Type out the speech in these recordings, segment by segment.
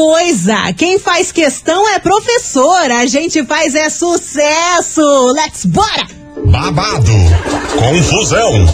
coisa. Quem faz questão é professor. A gente faz é sucesso. Let's bora! babado, confusão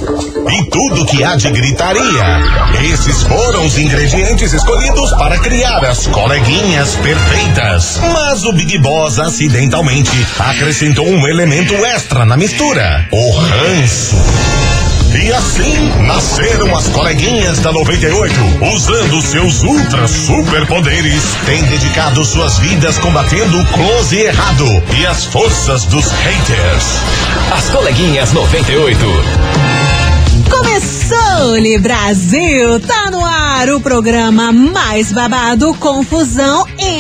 e tudo que há de gritaria. Esses foram os ingredientes escolhidos para criar as coleguinhas perfeitas. Mas o Big Boss acidentalmente acrescentou um elemento extra na mistura: o ranço. E assim nasceram as coleguinhas da 98. Usando seus ultra superpoderes, têm dedicado suas vidas combatendo o close errado e as forças dos haters. As coleguinhas 98. Começou-lhe Brasil, tá no ar o programa mais babado, confusão e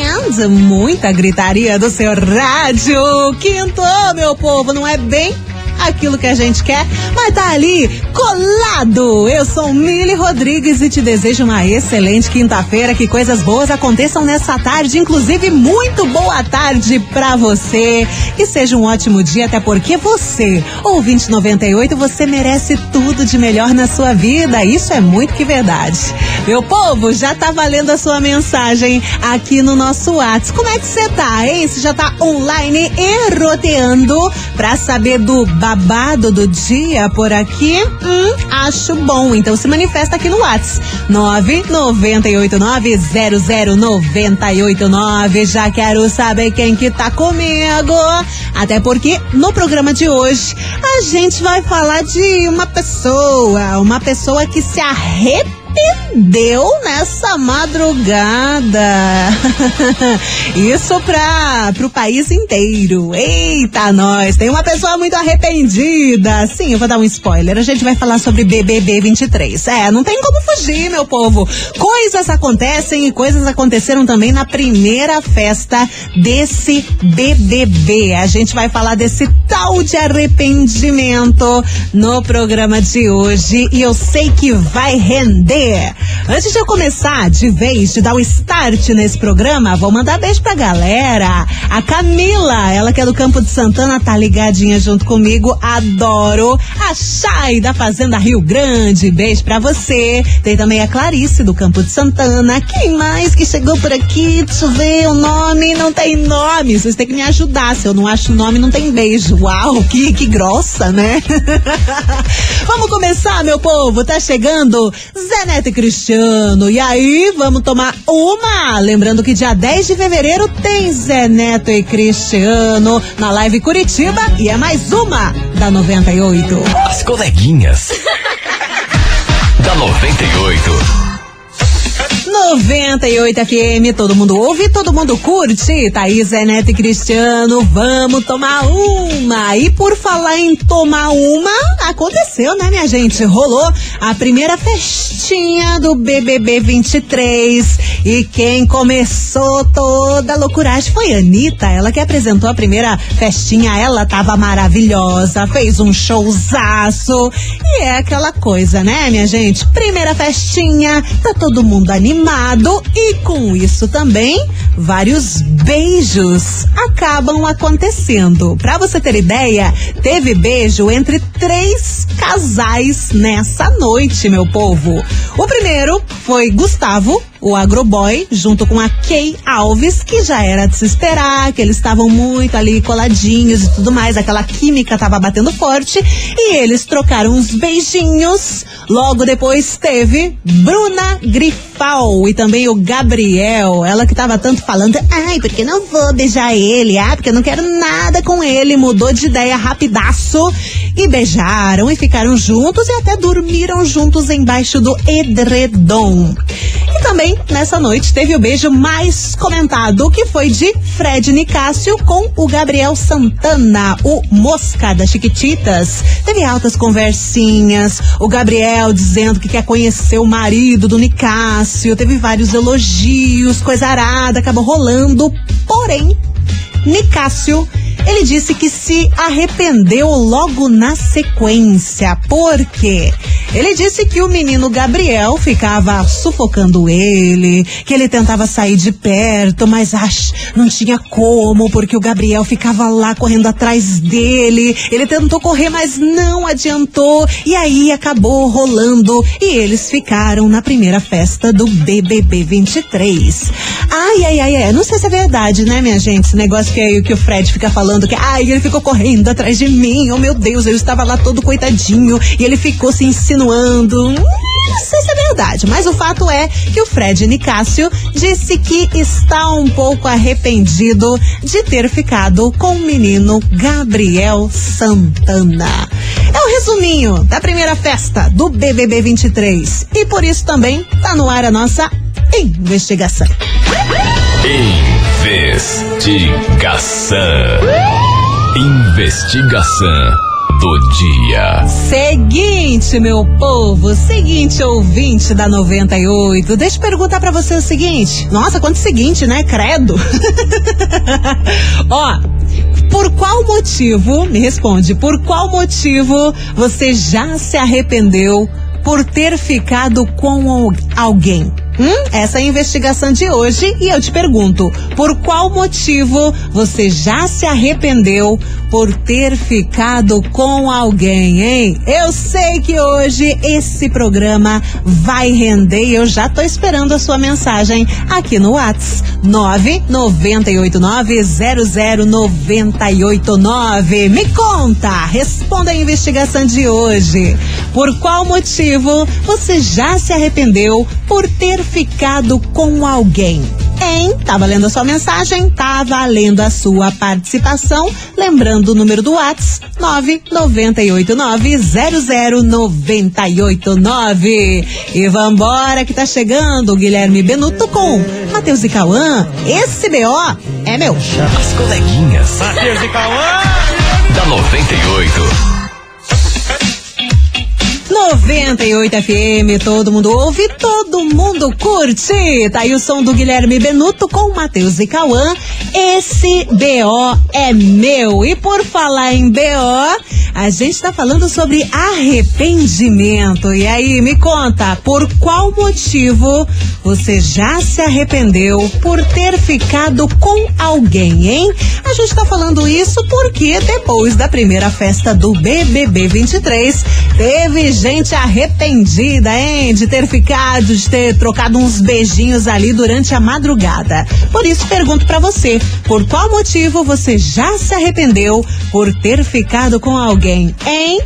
muita gritaria do seu rádio. Quinto, meu povo, não é bem aquilo que a gente quer, mas tá ali colado. Eu sou Mili Rodrigues e te desejo uma excelente quinta-feira, que coisas boas aconteçam nessa tarde, inclusive muito boa tarde pra você. Que seja um ótimo dia, até porque você, ouvinte 98, você merece tudo de melhor na sua vida. Isso é muito que verdade. Meu povo, já tá valendo a sua mensagem aqui no nosso WhatsApp. Como é que você tá, hein? Você já tá online e roteando pra saber do babado do dia por aqui? Hum, acho bom. Então se manifesta aqui no WhatsApp. 998900989. Já quero saber quem que tá comigo. Até porque no programa de hoje a gente vai falar de uma pessoa, uma pessoa que se arrependeu arrependeu nessa madrugada. Isso para o país inteiro. Eita, nós! Tem uma pessoa muito arrependida. Sim, eu vou dar um spoiler. A gente vai falar sobre BBB 23. É, não tem como fugir, meu povo. Coisas acontecem e coisas aconteceram também na primeira festa desse BBB. A gente vai falar desse tal de arrependimento no programa de hoje e eu sei que vai render Antes de eu começar de vez, de dar o start nesse programa, vou mandar beijo pra galera. A Camila, ela que é do Campo de Santana, tá ligadinha junto comigo. Adoro. A Chay da Fazenda Rio Grande, beijo pra você. Tem também a Clarice do Campo de Santana. Quem mais que chegou por aqui? Deixa eu ver o nome. Não tem nome. Vocês têm que me ajudar. Se eu não acho o nome, não tem beijo. Uau, que, que grossa, né? Vamos começar, meu povo. Tá chegando Zé Neto e Cristiano. E aí, vamos tomar uma. Lembrando que dia 10 de fevereiro tem Zé Neto e Cristiano na live Curitiba. E é mais uma da 98. As coleguinhas. da 98. 98 FM, todo mundo ouve, todo mundo curte. Thaís, Neto e Cristiano, vamos tomar uma. E por falar em tomar uma, aconteceu, né, minha gente? Rolou a primeira festinha do BBB 23. E quem começou toda a loucuragem foi a Anitta. Ela que apresentou a primeira festinha. Ela tava maravilhosa, fez um showzaço. E é aquela coisa, né, minha gente? Primeira festinha, tá todo mundo animado e com isso também vários beijos acabam acontecendo. Para você ter ideia, teve beijo entre três casais nessa noite, meu povo. O primeiro foi Gustavo, o Agroboy, junto com a Kay Alves, que já era de se esperar, que eles estavam muito ali coladinhos e tudo mais, aquela química tava batendo forte, e eles trocaram uns beijinhos. Logo depois teve Bruna Grifal e também o Gabriel, ela que tava tanto falando, ai, porque não vou beijar ele, ah, porque eu não quero nada com ele, mudou de ideia rapidaço e beijaram e ficaram juntos e até dormiram juntos embaixo do edredom. E também, nessa noite, teve o beijo mais comentado, que foi de Fred Nicásio com o Gabriel Santana, o Mosca das Chiquititas. Teve altas conversinhas, o Gabriel dizendo que quer conhecer o marido do Nicásio, teve vários elogios, coisa arada, acabou rolando. Porém, Nicásio ele disse que se arrependeu logo na sequência, porque Ele disse que o menino Gabriel ficava sufocando ele, que ele tentava sair de perto, mas ach, não tinha como, porque o Gabriel ficava lá correndo atrás dele. Ele tentou correr, mas não adiantou. E aí acabou rolando e eles ficaram na primeira festa do BBB 23. Ai, ai, ai, ai. Não sei se é verdade, né, minha gente? Esse negócio que, é, que o Fred fica falando que, ai, ele ficou correndo atrás de mim. Oh, meu Deus, eu estava lá todo coitadinho e ele ficou se insinuando. Hum, não sei se é verdade, mas o fato é que o Fred Nicásio disse que está um pouco arrependido de ter ficado com o menino Gabriel Santana. É o resuminho da primeira festa do BBB 23 e por isso também tá no ar a nossa investigação. Investigação. Investigação do dia. Seguinte, meu povo, seguinte ouvinte da 98. Deixa eu perguntar para você o seguinte. Nossa, quanto seguinte, né? Credo. Ó, por qual motivo, me responde, por qual motivo você já se arrependeu por ter ficado com alguém? Hum, essa é a investigação de hoje e eu te pergunto: por qual motivo você já se arrependeu por ter ficado com alguém, hein? Eu sei que hoje esse programa vai render e eu já tô esperando a sua mensagem aqui no Whats 998900989. Me conta, responda a investigação de hoje. Por qual motivo você já se arrependeu por ter ficado com alguém? Hein? Tá valendo a sua mensagem? Tá valendo a sua participação. Lembrando o número do Whats, 998900989. E vambora que tá chegando o Guilherme Benuto com Matheus e Cauã. Esse BO é meu. As coleguinhas. Matheus e Cauã. Da 98. 98 FM, todo mundo ouve, todo mundo curte. Tá aí o som do Guilherme Benuto com Matheus e Cauã. Esse BO é meu. E por falar em BO, a gente tá falando sobre arrependimento. E aí, me conta, por qual motivo você já se arrependeu por ter ficado com alguém, hein? A gente tá falando isso porque depois da primeira festa do BBB 23, teve gente arrependida, hein? De ter ficado, de ter trocado uns beijinhos ali durante a madrugada. Por isso pergunto para você, por qual motivo você já se arrependeu por ter ficado com alguém, hein?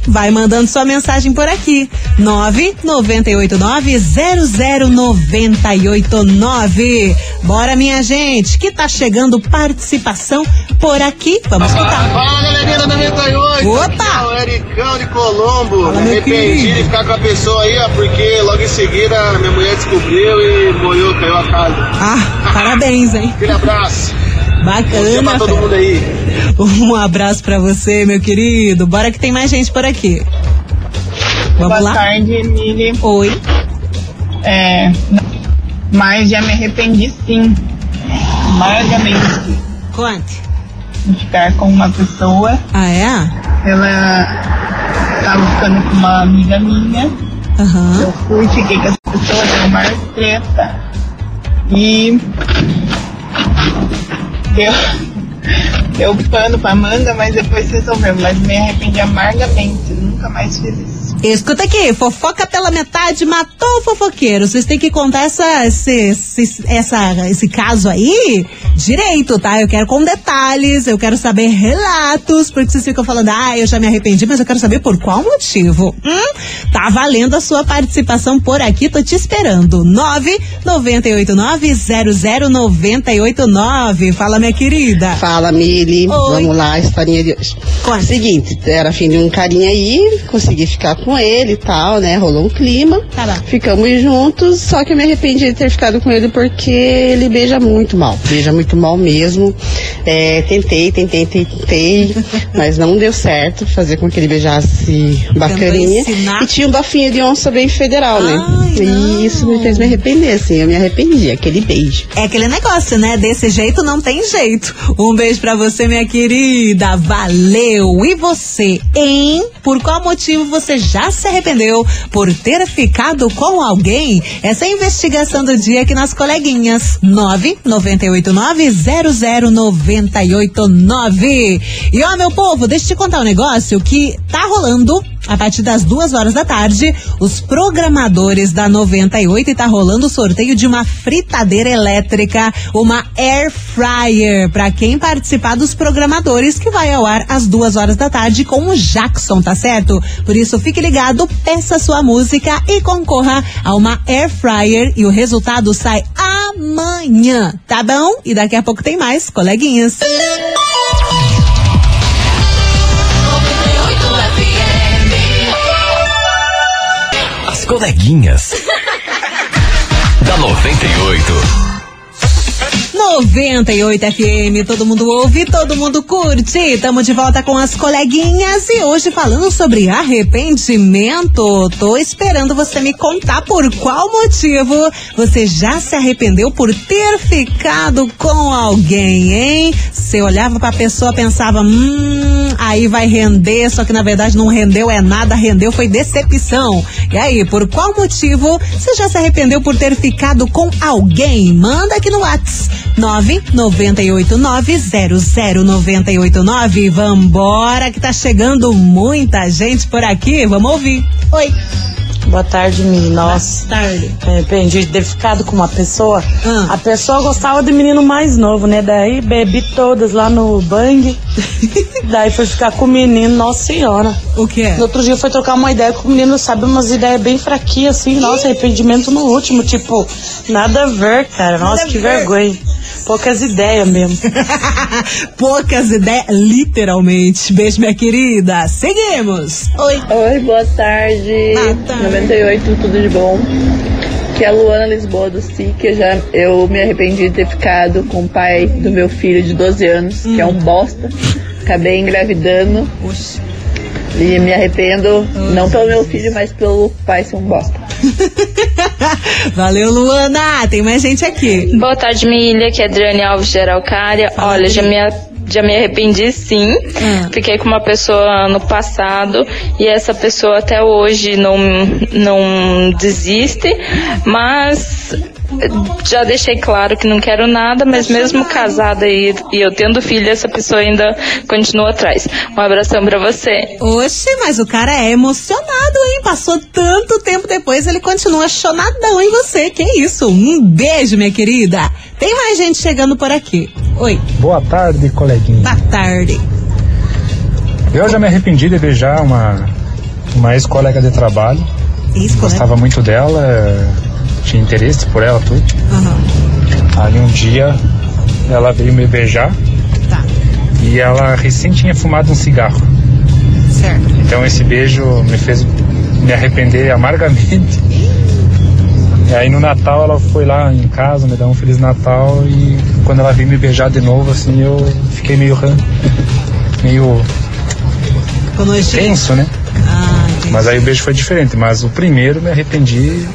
Vai mandando sua mensagem por aqui. 998900989. Bora, minha gente, que tá chegando participação por aqui. Vamos escutar. Fala galerinha da 98! Opa! Aqui é o Ericão de Colombo. Fala, Me arrependi de ficar com a pessoa aí, ó, porque logo em seguida minha mulher descobriu e molhou, caiu a casa. Ah, parabéns, hein? Aquele abraço. Bom dia Bacana. pra todo mundo aí. Um abraço pra você, meu querido. Bora que tem mais gente por aqui. Vamos Boa lá? tarde, Emília. Oi. É, mas já me arrependi sim. Amargamente Conte. de ficar com uma pessoa. Ah, é? Ela tava ficando com uma amiga minha. Aham. Eu fui, fiquei com essa pessoa, deu uma treta. E deu, deu pano pra manga, mas depois resolveu. Mas me arrependi amargamente. Nunca mais fiz isso. Escuta aqui, fofoca pela metade matou o fofoqueiro. Vocês têm que contar essa, esse, esse, essa, esse caso aí direito, tá? Eu quero com detalhes, eu quero saber relatos, porque vocês ficam falando, ah, eu já me arrependi, mas eu quero saber por qual motivo. Hum? Tá valendo a sua participação por aqui, tô te esperando. 998900989. Fala, minha querida. Fala, Mili. Oi. Vamos lá, historinha de hoje. Conta. Seguinte, era fim de um carinha aí, consegui ficar com ele e tal, né? Rolou um clima. Tá lá. Ficamos juntos, só que eu me arrependi de ter ficado com ele porque ele beija muito mal. Beija muito muito mal mesmo. É, tentei, tentei, tentei, mas não deu certo fazer com que ele beijasse bacaninha. E tinha um bafinho de onça bem federal, né? Ai, não. E isso me fez me arrepender, assim. Eu me arrependi, aquele beijo. É aquele negócio, né? Desse jeito não tem jeito. Um beijo pra você, minha querida. Valeu! E você, hein? Por qual motivo você já se arrependeu por ter ficado com alguém? Essa é a investigação do dia aqui nas coleguinhas. 998900989. E ó, meu povo, deixa eu te contar um negócio que tá rolando a partir das duas horas da tarde, os programadores da 98 e tá rolando o sorteio de uma fritadeira elétrica, uma air fryer, para quem participar dos programadores que vai ao ar às duas horas da tarde com o Jackson, tá certo? Por isso fique ligado, peça sua música e concorra a uma air fryer e o resultado sai amanhã, tá bom? E daqui a pouco tem mais, coleguinhas. Coleguinhas. da 98. 98 FM, todo mundo ouve, todo mundo curte. Tamo de volta com as coleguinhas e hoje falando sobre arrependimento. Tô esperando você me contar por qual motivo você já se arrependeu por ter ficado com alguém, hein? Você olhava pra pessoa, pensava, hum, aí vai render, só que na verdade não rendeu é nada, rendeu foi decepção. E aí, por qual motivo você já se arrependeu por ter ficado com alguém? Manda aqui no WhatsApp. 998900989. Vambora, que tá chegando muita gente por aqui. Vamos ouvir. Oi. Boa tarde, Mi. Nossa, Boa tarde. me arrependi de ter ficado com uma pessoa. Ah. A pessoa gostava de menino mais novo, né? Daí bebi todas lá no bang. Daí foi ficar com o menino, nossa senhora. O que é? No outro dia foi trocar uma ideia com o menino, sabe? Umas ideias bem fraquinhas, assim. Nossa, arrependimento no último. Tipo, nada a ver, cara. Nossa, a que ver. vergonha. Poucas ideias mesmo. Poucas ideias, literalmente. Beijo, minha querida. Seguimos. Oi. Oi, boa tarde. Boa tarde. 98, tudo de bom? Que é a Luana Lisboa do SIC. Eu, já, eu me arrependi de ter ficado com o pai do meu filho de 12 anos, que é um bosta. Acabei engravidando Oxi. e me arrependo, não pelo meu filho, mas pelo pai ser um bosta. Valeu, Luana. Tem mais gente aqui. Boa tarde, minha ilha, que é Adriane Alves de Araucária. Fala, Olha, já me, já me arrependi sim. Hum. Fiquei com uma pessoa no passado e essa pessoa até hoje não, não desiste, mas já deixei claro que não quero nada, mas mesmo casada e, e eu tendo filho, essa pessoa ainda continua atrás. Um abração pra você. Oxe, mas o cara é emocionado, hein? Passou tanto tempo depois, ele continua chonadão em você. Que isso? Um beijo, minha querida. Tem mais gente chegando por aqui. Oi, Boa tarde, coleguinha. boa tarde. Eu já me arrependi de beijar uma, uma ex-colega de trabalho. Né? Gostava muito dela, tinha interesse por ela, tudo. Aham, Aí um dia ela veio me beijar tá, e ela recém tinha fumado um cigarro. certo. Então esse beijo me fez me arrepender amargamente. E aí no Natal ela foi lá em casa, me dar um Feliz Natal e quando ela veio me beijar de novo, assim, eu fiquei meio meio tenso, né? Ah. Mas aí o beijo foi diferente, mas o primeiro me arrependi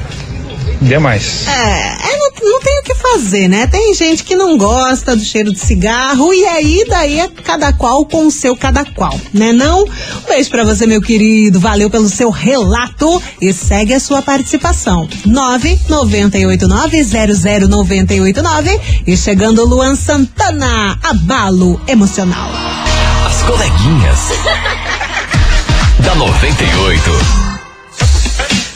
demais. É, é, não, não tem o que fazer, né? Tem gente que não gosta do cheiro de cigarro e aí daí é cada qual com o seu cada qual, né não? Um beijo pra você, meu querido. Valeu pelo seu relato e segue a sua participação. 998900989 e chegando o Luan Santana, abalo emocional. As coleguinhas. da 98.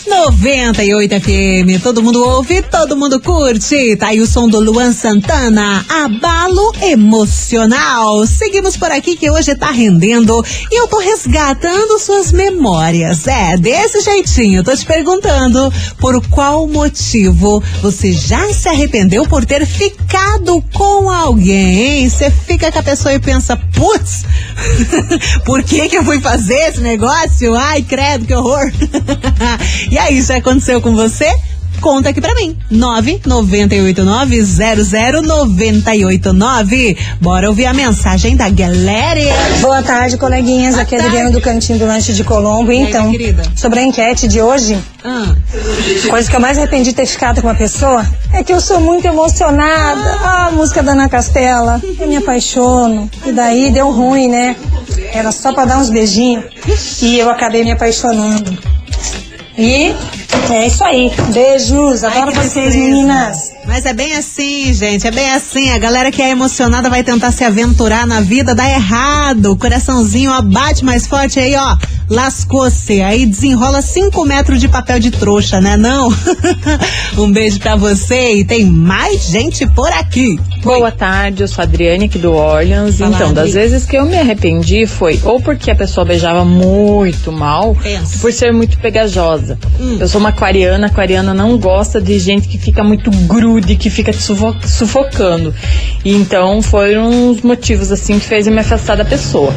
98 FM, todo mundo ouve, todo mundo curte. Tá aí o som do Luan Santana, abalo emocional. Seguimos por aqui que hoje tá rendendo e eu tô resgatando suas memórias. É, desse jeitinho, tô te perguntando por qual motivo você já se arrependeu por ter ficado com alguém? Você fica com a pessoa e pensa, putz, por que que eu fui fazer esse negócio? Ai, credo, que horror. e aí, já aconteceu com você? Conta aqui pra mim. 998900989. Bora ouvir a mensagem da galera. Boa tarde, coleguinhas. Aqui é a Adriana do Cantinho do Lanche de Colombo. aí, Então, querida? sobre a enquete de hoje, Ah, coisa que eu mais arrependi de ter ficado com uma pessoa é que eu sou muito emocionada. Ah, a música da Ana Castela. Eu me apaixono. E daí deu ruim, né? Era só pra dar uns beijinhos. E eu acabei me apaixonando. E é isso aí. Beijos. Adoro que vocês, meninas. Mas é bem assim, gente, é bem assim. A galera que é emocionada vai tentar se aventurar na vida, dá errado. O coraçãozinho ó, bate mais forte aí, ó. Lascou-se. Aí desenrola 5 metros de papel de trouxa, né? Não? um beijo pra você e tem mais gente por aqui. Boa tarde, eu sou a Adriane aqui do Orleans. Fala, então, das Adri. vezes que eu me arrependi foi ou porque a pessoa beijava muito mal, Pensa. por ser muito pegajosa. Hum. Eu sou uma aquariana, aquariana não gosta de gente que fica muito grude, que fica te sufo- sufocando. E então foram os motivos assim que fez eu me afastar da pessoa.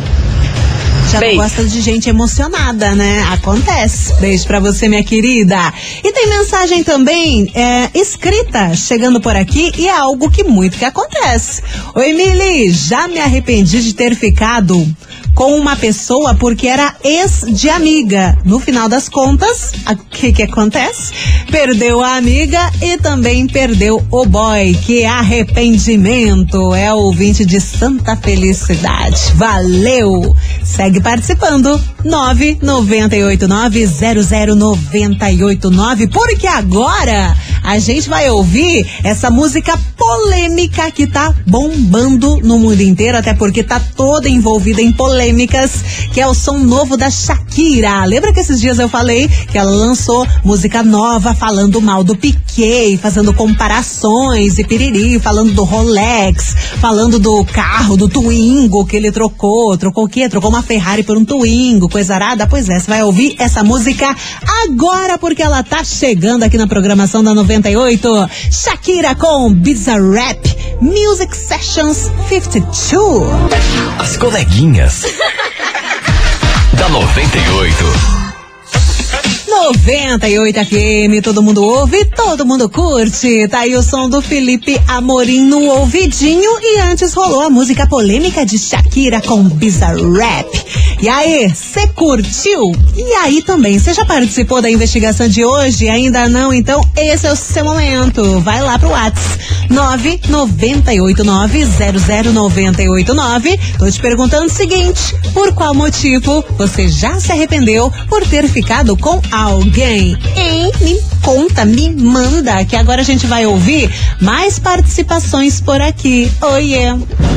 Já Beijo. não gosta de gente emocionada, né? Acontece. Beijo pra você, minha querida. E tem mensagem também é, escrita chegando por aqui e é algo que muito que acontece. Oi, Mili, já me arrependi de ter ficado com uma pessoa porque era ex de amiga. No final das contas, o que que acontece? Perdeu a amiga e também perdeu o boy. Que arrependimento! É ouvinte de Santa Felicidade. Valeu! Segue participando. 998900989. Porque agora a gente vai ouvir essa música polêmica que tá bombando no mundo inteiro, até porque tá toda envolvida em polêmicas, que é o som novo da Shakira. Lembra que esses dias eu falei que ela lançou música nova falando mal do Piquet, fazendo comparações e piriri, falando do Rolex, falando do carro, do Twingo que ele trocou. Trocou o quê? Trocou uma Ferrari por um Twingo, coisa arada? Pois é, você vai ouvir essa música agora porque ela tá chegando aqui na programação da 98. Shakira com Bizarrap Music Sessions 52. As coleguinhas. da 98. 98 FM, todo mundo ouve, todo mundo curte. Tá aí o som do Felipe Amorim no ouvidinho e antes rolou a música polêmica de Shakira com Bizarrap. E aí, você curtiu? E aí também, você já participou da investigação de hoje? Ainda não? Então esse é o seu momento. Vai lá pro WhatsApp 998900989. Tô te perguntando o seguinte: por qual motivo você já se arrependeu por ter ficado com alguém? Hein? Me conta, me manda, que agora a gente vai ouvir mais participações por aqui. Oiê.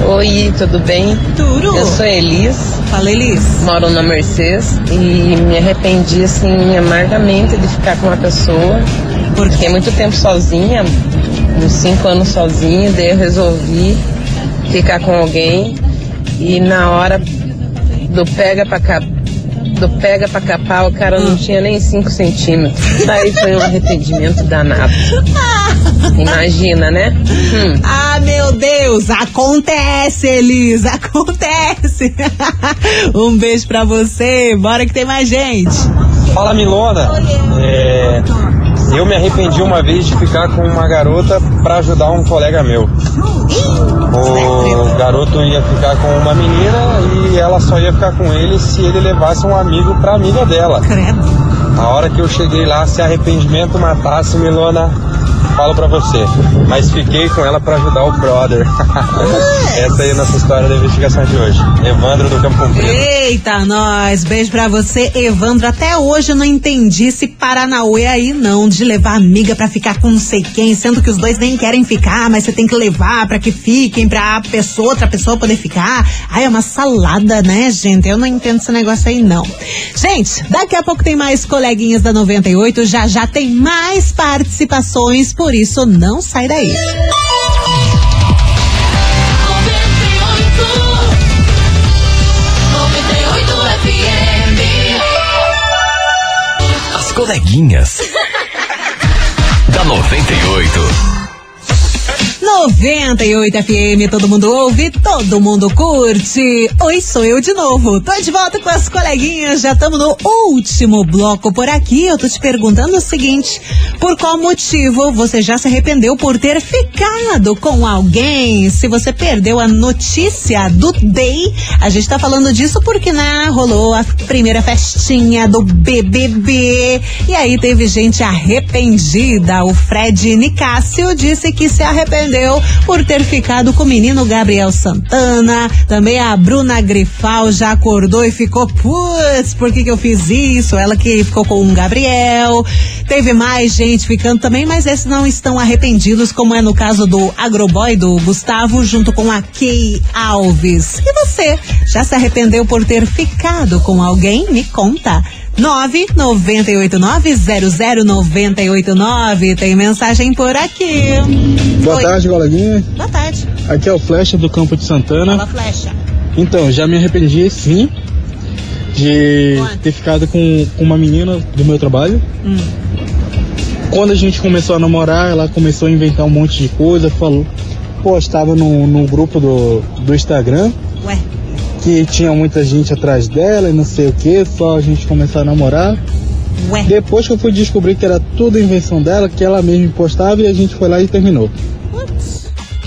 Oi, tudo bem? Tudo. Eu sou Elis. Fala, Elis. Moro na Mercedes e me arrependi, assim, amargamente de ficar com uma pessoa. Por Fiquei muito tempo sozinha, uns cinco anos sozinha, daí eu resolvi ficar com alguém e na hora do pega pra cap... do pega pra capar, o cara não tinha nem 5 centímetros. Daí foi um arrependimento danado. Imagina, né? Hum. Ah, meu Deus, acontece, Elis, acontece. um beijo pra você, bora que tem mais gente. Fala Milona, É, eu me arrependi uma vez de ficar com uma garota pra ajudar um colega meu. O garoto ia ficar com uma menina e ela só ia ficar com ele se ele levasse um amigo pra amiga dela. A hora que eu cheguei lá, se arrependimento matasse, Milona, falo pra você. Mas fiquei com ela pra ajudar o brother. Essa aí é a nossa história da investigação de hoje. Evandro do Campo Comprido. Eita, nós, beijo pra você, Evandro. Até hoje eu não entendi esse Paranauê aí, não, de levar amiga pra ficar com não sei quem, sendo que os dois nem querem ficar, mas você tem que levar pra que fiquem, pra pessoa, outra pessoa poder ficar. Ai, é uma salada, né, gente? Eu não entendo esse negócio aí, não. Gente, daqui a pouco tem mais coleguinhas da 98, já já tem mais participações, por isso não sai daí. Coleguinhas. da 98. 98 FM, todo mundo ouve, todo mundo curte. Oi, sou eu de novo. Tô de volta com as coleguinhas, já estamos no último bloco por aqui. Eu tô te perguntando o seguinte: por qual motivo você já se arrependeu por ter ficado com alguém? Se você perdeu a notícia do Day, a gente tá falando disso porque, né, rolou a primeira festinha do BBB. E aí teve gente arrependida. O Fred Nicásio disse que se arrependeu por ter ficado com o menino Gabriel Santana. Também a Bruna Grifal já acordou e ficou, putz, por que, que eu fiz isso? Ela que ficou com o Gabriel. Teve mais gente ficando também, mas esses não estão arrependidos, como é no caso do Agroboy do Gustavo, junto com a Kay Alves. E você, já se arrependeu por ter ficado com alguém? Me conta. 998900989. Tem mensagem por aqui. Boa Oi. tarde, coleguinha. Boa tarde. Aqui é o Flecha do Campo de Santana. Fala, flecha. Então, já me arrependi sim de ter ficado com com uma menina do meu trabalho. Hum. Quando a gente começou a namorar, ela começou a inventar um monte de coisa, falou, postava no, no grupo do, do Instagram Ué. Que tinha muita gente atrás dela e não sei o que, só a gente começar a namorar. Ué. Depois que eu fui descobrir que era tudo invenção dela, que ela mesma postava e a gente foi lá e terminou.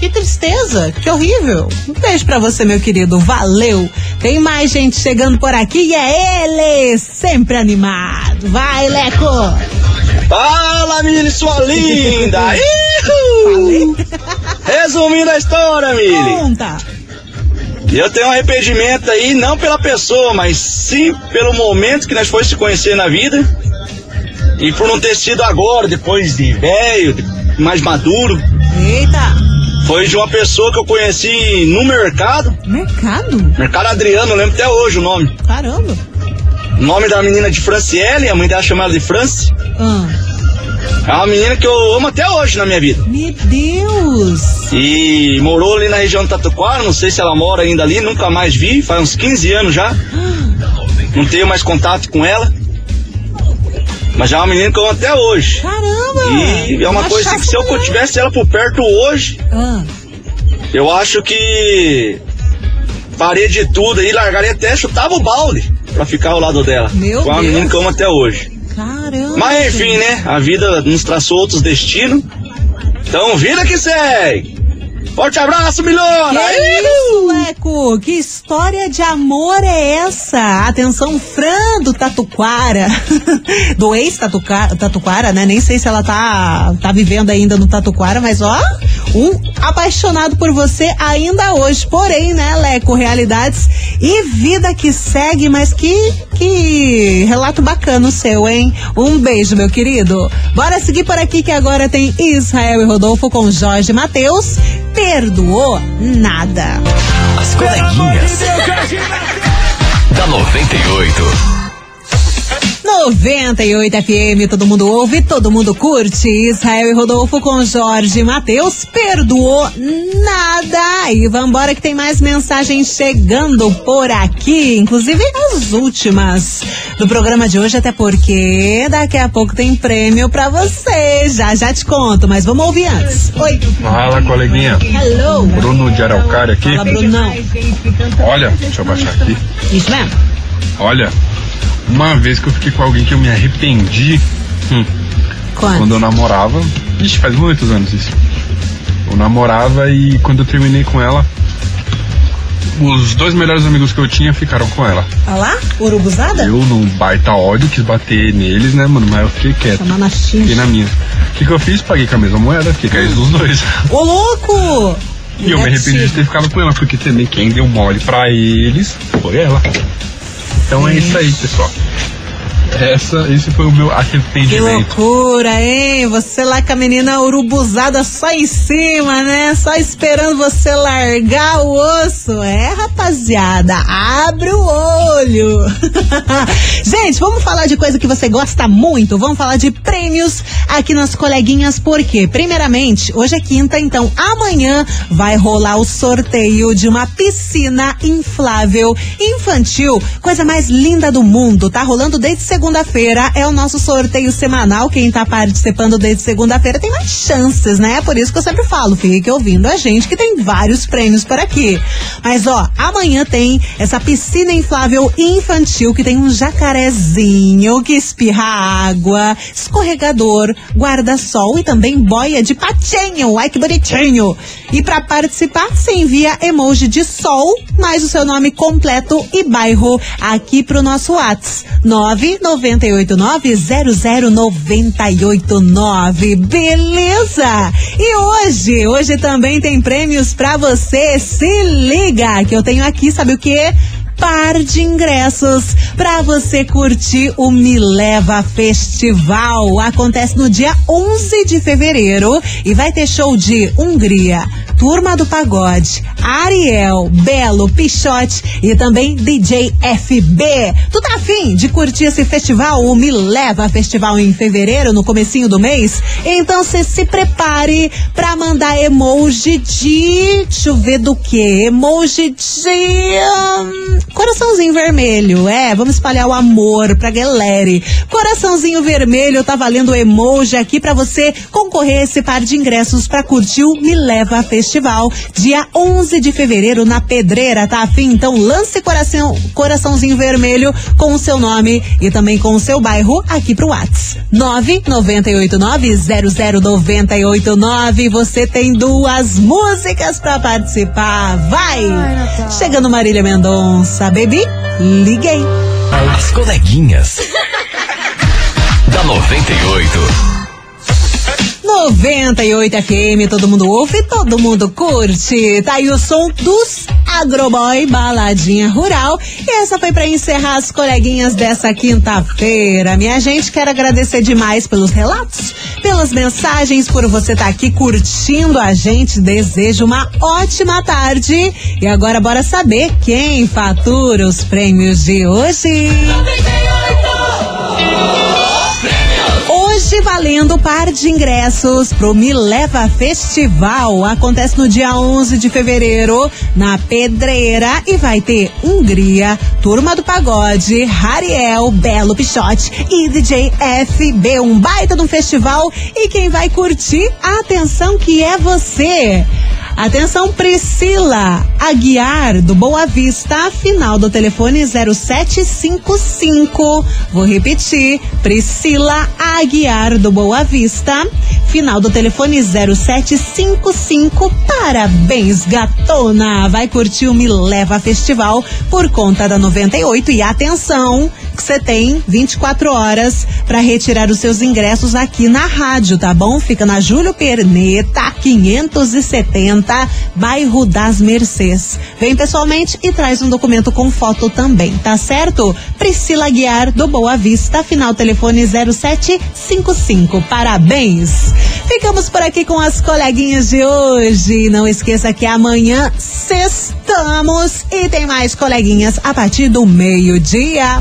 Que tristeza, que horrível. Um beijo pra você, meu querido. Valeu. Tem mais gente chegando por aqui e é ele, sempre animado. Vai, Leco. Fala, Mili, sua linda! Resumindo a história, Mili. Conta. Eu tenho um arrependimento aí, não pela pessoa, mas sim pelo momento que nós fomos se conhecer na vida. E por não ter sido agora, depois de velho, mais maduro. Eita. Foi de uma pessoa que eu conheci no mercado. Mercado? Mercado Adriano, eu lembro até hoje o nome. Caramba. O nome da menina de Franciele, a mãe dela chamava de France. Ah. É uma menina que eu amo até hoje na minha vida. Meu Deus. E morou ali na região do Tatuquara, não sei se ela mora ainda ali, nunca mais vi, faz uns 15 anos já. Não tenho mais contato com ela. Mas já é uma menina que eu amo até hoje. Caramba! E é uma coisa que achasse se eu tivesse ela por perto hoje, Ah. eu acho que faria de tudo aí, largaria até, chutava o balde pra ficar ao lado dela. Meu com a Deus. menina que eu amo até hoje. Caramba. Mas enfim, né? A vida nos traçou outros destinos. Então, vida que segue. Forte abraço, Milona! Que isso, Leco? Que história de amor é essa? Atenção, Fran do Tatuquara, do ex-Tatuquara, né? Nem sei se ela tá, tá vivendo ainda no Tatuquara, mas ó, um apaixonado por você ainda hoje. Porém, né, Leco, realidades e vida que segue, mas que, que relato bacana o seu, hein? Um beijo, meu querido. Bora seguir por aqui que agora tem Israel e Rodolfo com Jorge Matheus. Perdoou nada. As coleguinhas. da 98. 98 FM, todo mundo ouve, todo mundo curte. Israel e Rodolfo com Jorge Matheus. Perdoou nada. E vambora que tem mais mensagens chegando por aqui. Inclusive as últimas do programa de hoje, até porque daqui a pouco tem prêmio pra você. Já, já te conto, mas vamos ouvir antes. Oi. Fala, coleguinha. Hello. Bruno de Araucária aqui. Fala, Brunão. Olha, deixa eu baixar aqui. Isso mesmo? Olha, uma vez que eu fiquei com alguém que eu me arrependi. hum, Quando? eu namorava. Ixi, faz muitos anos isso. Eu namorava e quando eu terminei com ela, os dois melhores amigos que eu tinha ficaram com ela. Olha lá, urubuzada? Eu, num baita ódio, quis bater neles, né, mano? Mas eu fiquei quieto. Chamar na Fiquei na minha. O que, que eu fiz? Paguei com a mesma moeda, fiquei ex dos dois. Ô, louco! E eu me arrependi de ter ficado com ela, porque também quem deu mole pra eles foi ela. Então é isso aí, pessoal. Essa, esse foi o meu Que arrependimento. loucura, hein? Você lá com a menina urubuzada só em cima, né? Só esperando você largar o osso. É, rapaziada, abre o olho. Gente, vamos falar de coisa que você gosta muito. Vamos falar de prêmios aqui nas coleguinhas, porque, primeiramente, hoje é quinta, então amanhã vai rolar o sorteio de uma piscina inflável infantil. Coisa mais linda do mundo. Tá rolando desde segunda segunda-feira é o nosso sorteio semanal. Quem tá participando desde segunda-feira tem mais chances, né? Por isso que eu sempre falo, fique ouvindo a gente que tem vários prêmios por aqui. Mas ó, amanhã tem essa piscina inflável infantil que tem um jacarezinho que espirra água, escorregador, guarda-sol e também boia de patinho. Ai que bonitinho! E para participar, você envia emoji de sol, mais o seu nome completo e bairro aqui pro nosso Whats 998900989. Beleza? E hoje, hoje também tem prêmios pra você. Se liga que eu tenho aqui, sabe o que? par de ingressos para você curtir o Me Leva Festival. Acontece no dia 11 de fevereiro e vai ter show de Hungria, Turma do Pagode, Ariel, Belo, Pichote e também DJ FB. Tu tá afim de curtir esse festival, o Me Leva Festival em fevereiro, no comecinho do mês? Então você se prepare para mandar emoji de. Deixa eu ver do que? Emoji de. Hum, coraçãozinho vermelho. É, vamos espalhar o amor pra galera. Coraçãozinho vermelho, tá valendo emoji aqui para você concorrer a esse par de ingressos para curtir o Me Leva Festival, dia 11 de fevereiro na Pedreira, tá afim? Então lance coração, coraçãozinho vermelho com o seu nome e também com o seu bairro aqui pro Whats. 998900989. Você tem duas músicas para participar. Vai! Chegando Marília Mendonça, baby, liguei. As coleguinhas. da 98. 98 FM, todo mundo ouve, todo mundo curte. Tá aí o som dos Agroboy Baladinha Rural. E essa foi para encerrar as coleguinhas dessa quinta-feira. Minha gente, quero agradecer demais pelos relatos, pelas mensagens, por você estar tá aqui curtindo a gente. Desejo uma ótima tarde. E agora bora saber quem fatura os prêmios de hoje. 98. Hoje valendo par de ingressos pro Me Leva Festival. Acontece no dia 11 de fevereiro na Pedreira e vai ter Hungria, Turma do Pagode, Rariel, Belo Pichote e DJ FB. Um baita de um festival e quem vai curtir, atenção que é você. Atenção, Priscila Aguiar, do Boa Vista, final do telefone 0755. Vou repetir, Priscila Aguiar, do Boa Vista, final do telefone 0755. Parabéns, gatona! Vai curtir o Me Leva Festival por conta da 98 e atenção! Que você tem 24 horas para retirar os seus ingressos aqui na rádio, tá bom? Fica na Júlio Perneta, 570, bairro das Mercês. Vem pessoalmente e traz um documento com foto também, tá certo? Priscila Guiar, do Boa Vista, final telefone 0755. Parabéns! Ficamos por aqui com as coleguinhas de hoje. Não esqueça que amanhã sextamos e tem mais coleguinhas a partir do meio-dia.